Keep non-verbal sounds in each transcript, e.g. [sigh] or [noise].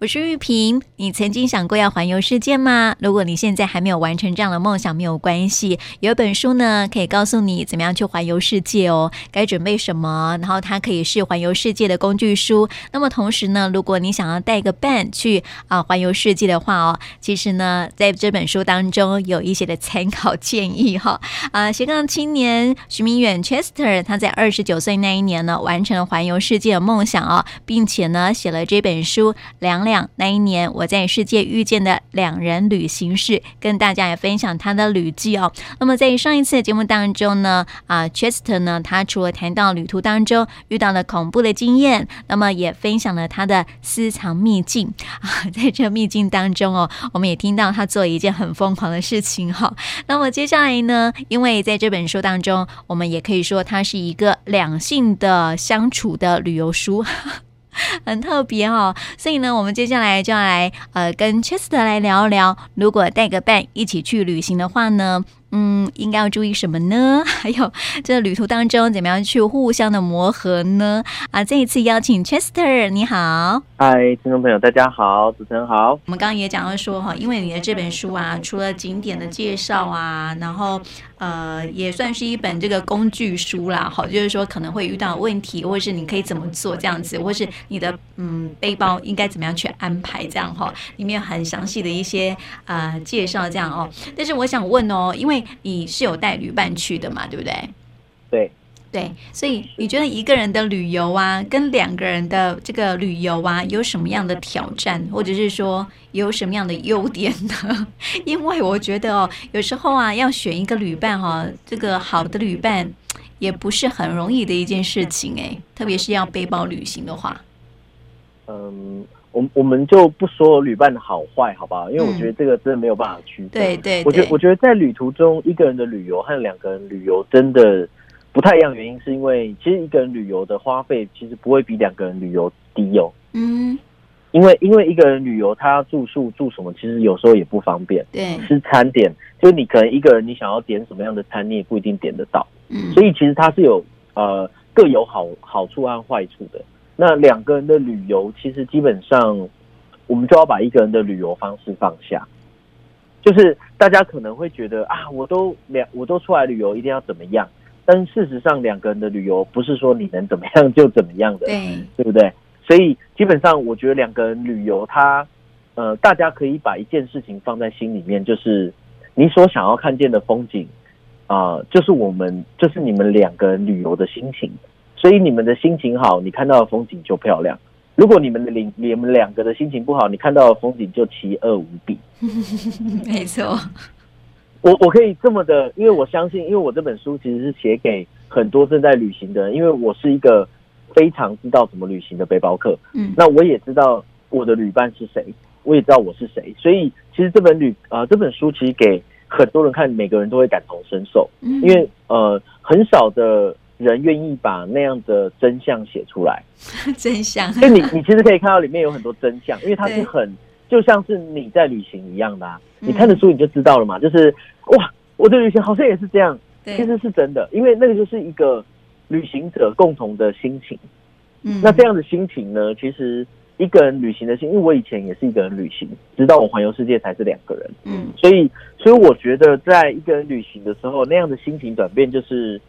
我是玉萍。你曾经想过要环游世界吗？如果你现在还没有完成这样的梦想，没有关系，有一本书呢，可以告诉你怎么样去环游世界哦。该准备什么？然后它可以是环游世界的工具书。那么同时呢，如果你想要带个伴去啊环游世界的话哦，其实呢，在这本书当中有一些的参考建议哈。啊，斜杠青年徐明远 Chester，他在二十九岁那一年呢，完成了环游世界的梦想哦，并且呢，写了这本书《两两》。那一年，我在世界遇见的两人旅行是，跟大家也分享他的旅记哦。那么在上一次的节目当中呢，啊，Chester 呢，他除了谈到旅途当中遇到了恐怖的经验，那么也分享了他的私藏秘境 [laughs] 啊。在这秘境当中哦，我们也听到他做一件很疯狂的事情哈。那么接下来呢，因为在这本书当中，我们也可以说它是一个两性的相处的旅游书。[laughs] 很特别哦，所以呢，我们接下来就要来呃跟 Chester 来聊一聊，如果带个伴一起去旅行的话呢，嗯，应该要注意什么呢？[laughs] 还有这旅途当中怎么样去互相的磨合呢？啊，这一次邀请 Chester，你好，嗨，听众朋友，大家好，主持人好。我们刚刚也讲到说哈，因为你的这本书啊，除了景点的介绍啊，然后呃，也算是一本这个工具书啦，好，就是说可能会遇到问题，或者是你可以怎么做这样子，或是你的嗯背包应该怎么样去安排这样哈，里面很详细的一些呃介绍这样哦。但是我想问哦，因为你是有带旅伴去的嘛？对不对？对对，所以你觉得一个人的旅游啊，跟两个人的这个旅游啊，有什么样的挑战，或者是说有什么样的优点呢？[laughs] 因为我觉得哦，有时候啊，要选一个旅伴哈，这个好的旅伴也不是很容易的一件事情哎，特别是要背包旅行的话。嗯。我我们就不说旅伴的好坏，好不好？因为我觉得这个真的没有办法区分。对对，我觉得我觉得在旅途中，一个人的旅游和两个人旅游真的不太一样。原因是因为其实一个人旅游的花费其实不会比两个人旅游低哦。嗯，因为因为一个人旅游，他住宿住什么，其实有时候也不方便。对，吃餐点，就你可能一个人，你想要点什么样的餐，你也不一定点得到。嗯，所以其实它是有呃各有好好处和坏处的。那两个人的旅游，其实基本上，我们就要把一个人的旅游方式放下。就是大家可能会觉得啊，我都两我都出来旅游，一定要怎么样？但事实上，两个人的旅游不是说你能怎么样就怎么样的，对，对不对？所以基本上，我觉得两个人旅游，它呃，大家可以把一件事情放在心里面，就是你所想要看见的风景啊，呃，就是我们就是你们两个人旅游的心情。所以你们的心情好，你看到的风景就漂亮；如果你们的两你们两个的心情不好，你看到的风景就奇恶无比。[laughs] 没错，我我可以这么的，因为我相信，因为我这本书其实是写给很多正在旅行的人，因为我是一个非常知道怎么旅行的背包客。嗯，那我也知道我的旅伴是谁，我也知道我是谁，所以其实这本旅啊、呃、这本书其实给很多人看，每个人都会感同身受。嗯，因为呃很少的。人愿意把那样的真相写出来，[laughs] 真相。所以你你其实可以看到里面有很多真相，因为它是很就像是你在旅行一样的啊。你看的书你就知道了嘛，就是哇，我的旅行好像也是这样，其实是真的，因为那个就是一个旅行者共同的心情。嗯，那这样的心情呢，其实一个人旅行的心，因为我以前也是一个人旅行，直到我环游世界才是两个人。嗯，所以所以我觉得在一个人旅行的时候，那样的心情转变就是。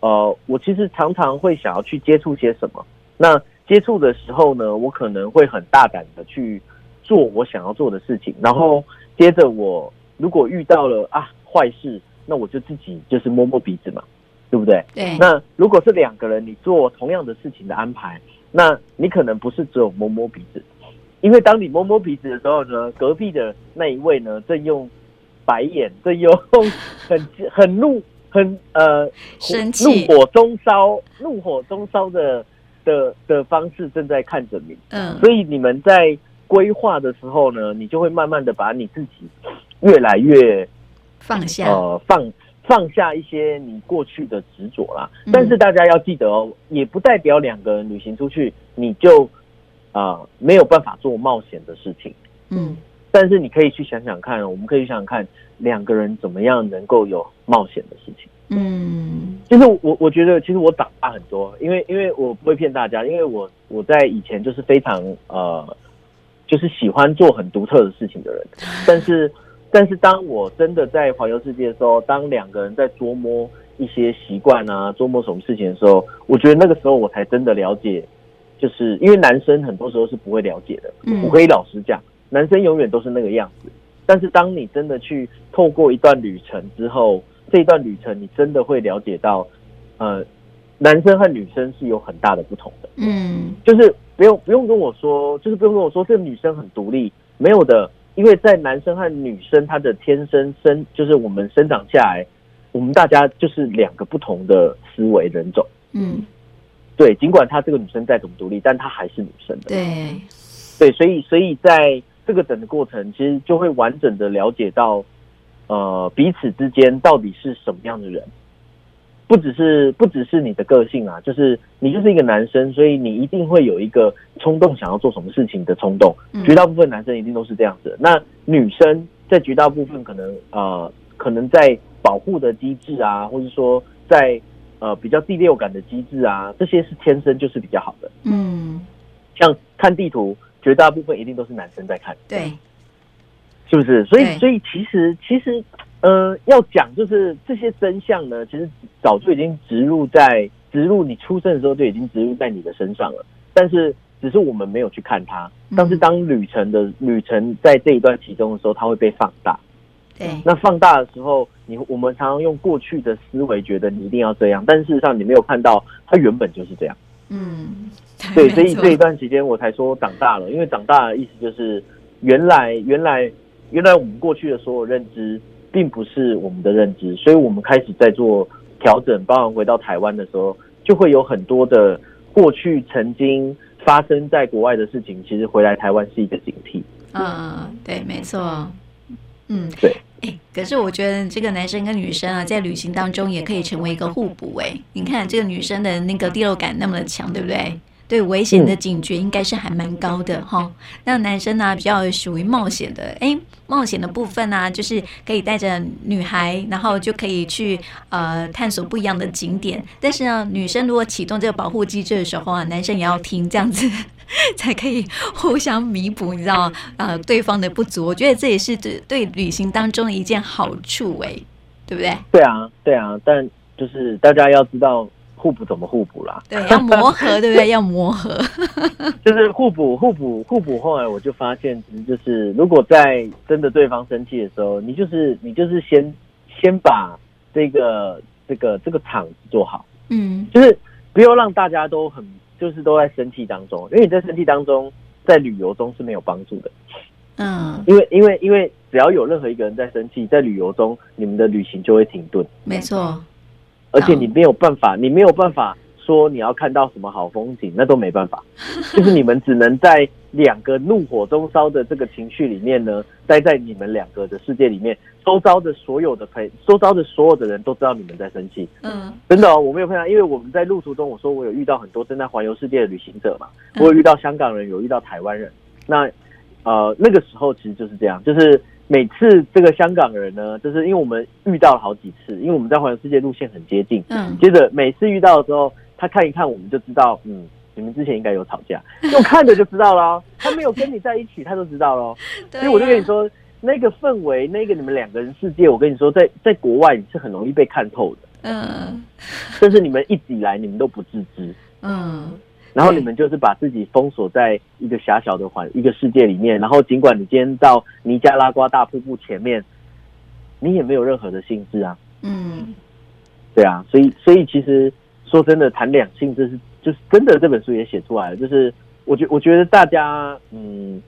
呃，我其实常常会想要去接触些什么。那接触的时候呢，我可能会很大胆的去做我想要做的事情。然后接着我如果遇到了啊坏事，那我就自己就是摸摸鼻子嘛，对不对？对。那如果是两个人，你做同样的事情的安排，那你可能不是只有摸摸鼻子，因为当你摸摸鼻子的时候呢，隔壁的那一位呢正用白眼，正用 [laughs] 很很怒。很呃，生气，怒火中烧，怒火中烧的的的方式正在看着你，嗯，所以你们在规划的时候呢，你就会慢慢的把你自己越来越放下，呃，放放下一些你过去的执着啦。嗯，但是大家要记得哦，也不代表两个人旅行出去你就啊，呃，没有办法做冒险的事情，嗯。但是你可以去想想看，我们可以想想看，两个人怎么样能够有冒险的事情。嗯，就是我我觉得，其实我长大很多，因为因为我不会骗大家，因为我我在以前就是非常呃就是喜欢做很独特的事情的人。[laughs] 但是，但是当我真的在环游世界的时候，当两个人在琢磨一些习惯啊，琢磨什么事情的时候，我觉得那个时候我才真的了解，就是因为男生很多时候是不会了解的。嗯，我可以老实讲，男生永远都是那个样子。但是当你真的去透过一段旅程之后，这一段旅程你真的会了解到，呃，男生和女生是有很大的不同的。嗯，就是不用不用跟我说，就是不用跟我说这个女生很独立，没有的，因为在男生和女生他的天生生就是我们生长下来，我们大家就是两个不同的思维人种。嗯，对，尽管她这个女生再怎么独立，但她还是女生的。对，对，所以所以在。这个整个过程其实就会完整的了解到，呃，彼此之间到底是什么样的人，不只是不只是你的个性啊，就是你就是一个男生，所以你一定会有一个冲动想要做什么事情的冲动。绝大部分男生一定都是这样子。那女生在绝大部分可能呃，可能在保护的机制啊，或者说在呃比较第六感的机制啊，这些是天生就是比较好的。嗯，像看地图。绝大部分一定都是男生在看，对，是不是？所以，所以其实，其实，呃，要讲就是这些真相呢，其实早就已经植入在植入你出生的时候就已经植入在你的身上了。但是，只是我们没有去看它。但是，当旅程的旅程在这一段其中的时候，它会被放大。对，那放大的时候，你我们常常用过去的思维觉得你一定要这样，但事实上你没有看到它原本就是这样。嗯。对，所以这一段时间我才说长大了，因为长大的意思就是，原来原来原来我们过去的所有认知并不是我们的认知，所以我们开始在做调整。包含回到台湾的时候，就会有很多的过去曾经发生在国外的事情，其实回来台湾是一个警惕。嗯，对，没错。嗯，对。哎，可是我觉得这个男生跟女生啊，在旅行当中也可以成为一个互补。哎，你看这个女生的那个第六感那么的强，对不对？对危险的警觉应该是还蛮高的哈、嗯。那男生呢，比较属于冒险的，哎，冒险的部分呢、啊，就是可以带着女孩，然后就可以去呃探索不一样的景点。但是呢，女生如果启动这个保护机制的时候啊，男生也要听，这样子 [laughs] 才可以互相弥补，你知道呃对方的不足。我觉得这也是对对旅行当中的一件好处，哎，对不对？对啊，对啊，但就是大家要知道。互补怎么互补啦？对，要磨合，[laughs] 对不对？要磨合，[laughs] 就是互补，互补，互补。后来我就发现，其实就是如果在真的对方生气的时候，你就是你就是先先把这个这个这个场子做好，嗯，就是不要让大家都很就是都在生气当中，因为你在生气当中，在旅游中是没有帮助的，嗯，因为因为因为只要有任何一个人在生气，在旅游中，你们的旅行就会停顿，没错。而且你没有办法，你没有办法说你要看到什么好风景，那都没办法。[laughs] 就是你们只能在两个怒火中烧的这个情绪里面呢，待在你们两个的世界里面。周遭的所有的朋，周遭的所有的人都知道你们在生气。嗯，真的哦，我没有碰到，因为我们在路途中，我说我有遇到很多正在环游世界的旅行者嘛，我有遇到香港人，有遇到台湾人。那呃，那个时候其实就是这样，就是。每次这个香港人呢，就是因为我们遇到了好几次，因为我们在环游世界路线很接近。嗯。接着每次遇到的时候，他看一看我们就知道，嗯，你们之前应该有吵架，用看着就知道了。[laughs] 他没有跟你在一起，他都知道了。所以我就跟你说，那个氛围，那个你们两个人世界，我跟你说，在在国外你是很容易被看透的。嗯。但是你们一直以来你们都不自知。嗯。然后你们就是把自己封锁在一个狭小的环一个世界里面，然后尽管你今天到尼加拉瓜大瀑布前面，你也没有任何的兴致啊。嗯，对啊，所以所以其实说真的，谈两性这是就是真的，这本书也写出来了，就是我觉我觉得大家嗯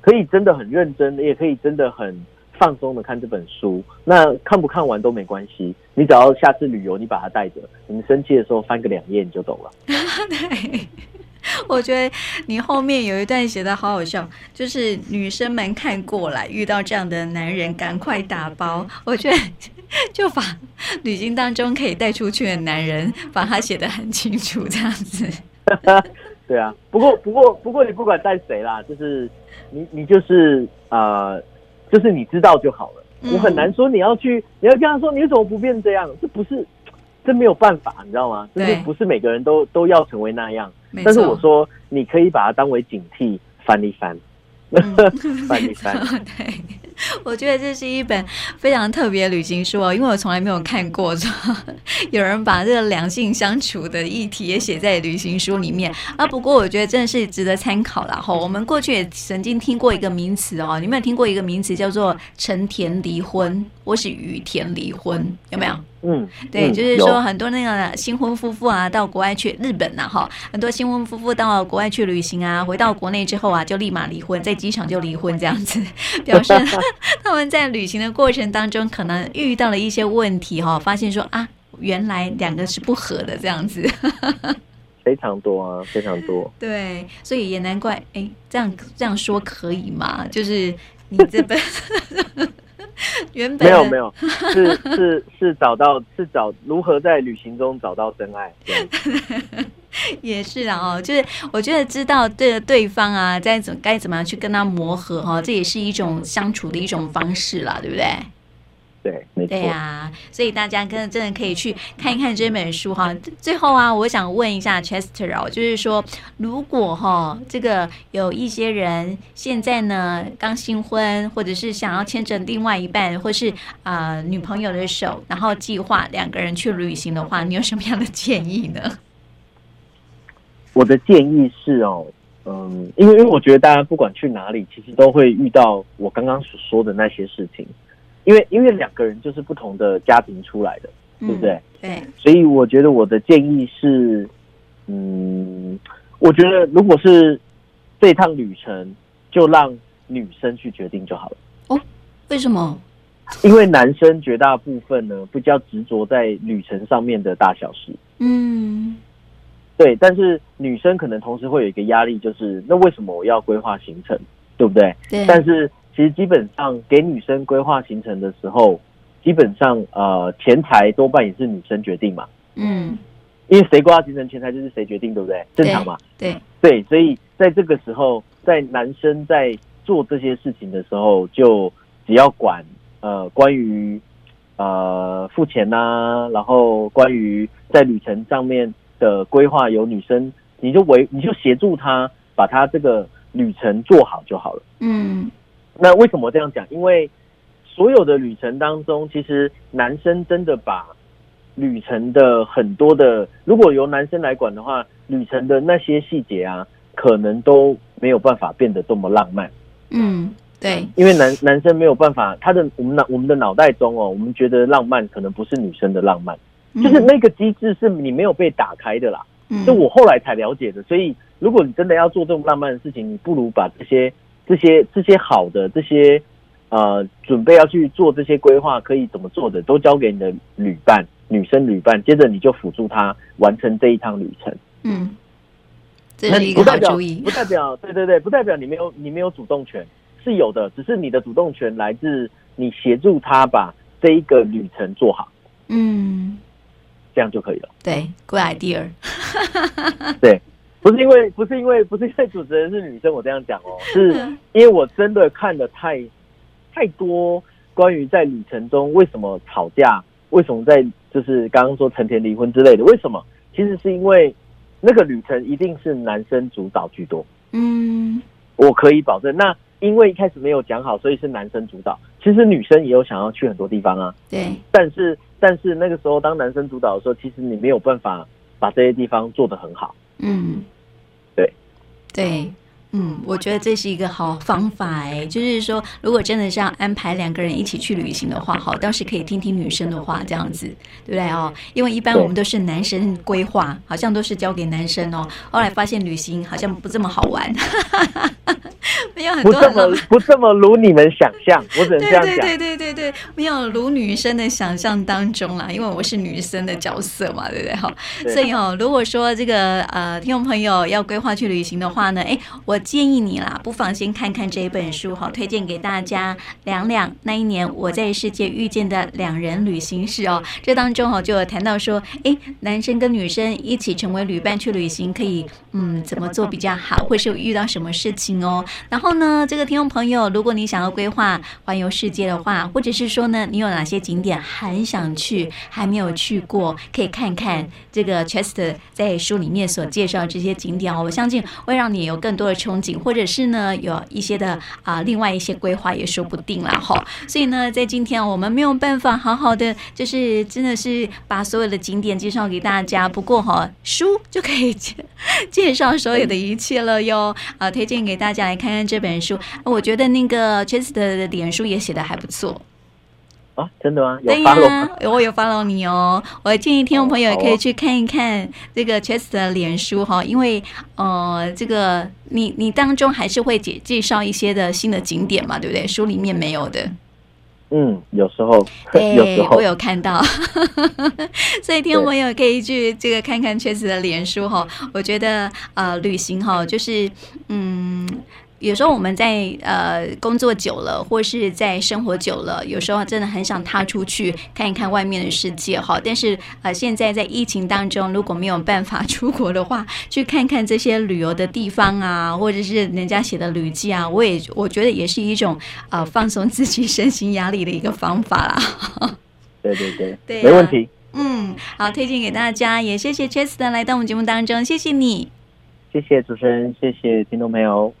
可以真的很认真，也可以真的很放松的看这本书。那看不看完都没关系，你只要下次旅游你把它带着，你们生气的时候翻个两页你就懂了。[laughs] 对。我觉得你后面有一段写的好好笑，就是女生们看过来遇到这样的男人，赶快打包。我觉得就把旅行当中可以带出去的男人，把他写的很清楚，这样子。[laughs] 对啊，不过不过不过你不管带谁啦，就是你你就是呃，就是你知道就好了。我很难说你要去，你要跟他说你怎么不变这样，这不是。这没有办法，你知道吗？就是不是每个人都都要成为那样。但是我说，你可以把它当为警惕，翻一翻。翻一翻。[laughs] 对，[laughs] 我觉得这是一本非常特别的旅行书哦，因为我从来没有看过说 [laughs] 有人把这个两性相处的议题也写在旅行书里面啊。不过我觉得真的是值得参考了哈。我们过去也曾经听过一个名词哦，你们有听过一个名词叫做“成田离婚”或是“羽田离婚”？有没有？嗯，对，就是说很多那个新婚夫妇啊，到国外去日本呐，哈，很多新婚夫妇到国外去旅行啊，回到国内之后啊，就立马离婚，在机场就离婚这样子，[laughs] 表示他们在旅行的过程当中可能遇到了一些问题哈，发现说啊，原来两个是不合的这样子，[laughs] 非常多啊，非常多。对，所以也难怪，哎，这样这样说可以吗？就是你这本。[laughs] [laughs] 原本没有没有，是是是找到是找如何在旅行中找到真爱，[laughs] 也是啊哦，就是我觉得知道对对方啊，在怎该怎么样去跟他磨合哈，这也是一种相处的一种方式啦，对不对？对，没错。对呀、啊，所以大家跟真的可以去看一看这本书哈。最后啊，我想问一下 Chester 哦，就是说，如果哈这个有一些人现在呢刚新婚，或者是想要牵着另外一半或是啊、呃、女朋友的手，然后计划两个人去旅行的话，你有什么样的建议呢？我的建议是哦，嗯，因为因为我觉得大家不管去哪里，其实都会遇到我刚刚所说的那些事情。因为因为两个人就是不同的家庭出来的，对不对？嗯，对。所以我觉得我的建议是，嗯，我觉得如果是这趟旅程，就让女生去决定就好了。哦，为什么？因为男生绝大部分呢，比较执着在旅程上面的大小事。嗯，对。但是女生可能同时会有一个压力，就是那为什么我要规划行程，对不对？对。但是。其实基本上给女生规划行程的时候，基本上呃钱财多半也是女生决定嘛。嗯，因为谁规划行程，钱财就是谁决定，对不对？正常嘛。对对，所以在这个时候，在男生在做这些事情的时候，就只要管呃关于呃付钱呐、啊，然后关于在旅程上面的规划由女生，你就为你就协助他把他这个旅程做好就好了。嗯。那为什么这样讲？因为所有的旅程当中，其实男生真的把旅程的很多的，如果由男生来管的话，旅程的那些细节啊，可能都没有办法变得这么浪漫。嗯，对，因为男男生没有办法，他的我们脑我们的脑袋中哦，我们觉得浪漫可能不是女生的浪漫，就是那个机制是你没有被打开的啦。嗯，就我后来才了解的。所以，如果你真的要做这种浪漫的事情，你不如把这些。这些这些好的这些呃准备要去做这些规划可以怎么做的都交给你的旅伴女生旅伴，接着你就辅助她完成这一趟旅程。嗯，这是一个好主意。不代表 [laughs] 对对对，不代表你没有你没有主动权，是有的，只是你的主动权来自你协助他把这一个旅程做好。嗯，这样就可以了。对，good idea。对。不是因为不是因为不是因为主持人是女生，我这样讲哦，[laughs] 是因为我真的看的太太多关于在旅程中为什么吵架，为什么在就是刚刚说成田离婚之类的，为什么？其实是因为那个旅程一定是男生主导居多。嗯，我可以保证。那因为一开始没有讲好，所以是男生主导。其实女生也有想要去很多地方啊。对。但是但是那个时候当男生主导的时候，其实你没有办法把这些地方做得很好。嗯。对，嗯，我觉得这是一个好方法哎，就是说，如果真的是要安排两个人一起去旅行的话，好，倒是可以听听女生的话，这样子，对不对哦？因为一般我们都是男生规划，好像都是交给男生哦。后来发现旅行好像不这么好玩。[laughs] 没有很多不这么不这么如你们想象，我只能这样讲。对对对对对，没有如女生的想象当中啦，因为我是女生的角色嘛，对不对？哈，所以哦，如果说这个呃听众朋友要规划去旅行的话呢，哎，我建议你啦，不妨先看看这一本书哈，推荐给大家。两两那一年我在世界遇见的两人旅行史哦，这当中哈就有谈到说，哎，男生跟女生一起成为旅伴去旅行，可以嗯怎么做比较好，或是有遇到什么事情哦，然后。呢，这个听众朋友，如果你想要规划环游世界的话，或者是说呢，你有哪些景点很想去，还没有去过，可以看看这个 Chester 在书里面所介绍这些景点哦。我相信会让你有更多的憧憬，或者是呢，有一些的啊、呃，另外一些规划也说不定了哈。所以呢，在今天我们没有办法好好的，就是真的是把所有的景点介绍给大家。不过哈，书就可以介介绍所有的一切了哟。啊，推荐给大家来看看看这本书。我觉得那个 Chester 的脸书也写的还不错。啊，真的吗？有我有 follow 你哦。我建议听众朋友也可以去看一看这个 Chester 的脸书哈，因为呃，这个你你当中还是会介介绍一些的新的景点嘛，对不对？书里面没有的。嗯，有时候，对，[laughs] 有时候我有看到，[laughs] 所以听众朋友可以去这个看看 Chester 的脸书哈。我觉得呃，旅行哈，就是嗯。有时候我们在呃工作久了，或是在生活久了，有时候真的很想踏出去看一看外面的世界哈。但是呃，现在在疫情当中，如果没有办法出国的话，去看看这些旅游的地方啊，或者是人家写的旅记啊，我也我觉得也是一种呃放松自己身心压力的一个方法啦。对 [laughs] 对对，对啊，没问题。嗯，好，推荐给大家，也谢谢 Chester 来到我们节目当中，谢谢你，谢谢主持人，谢谢听众朋友。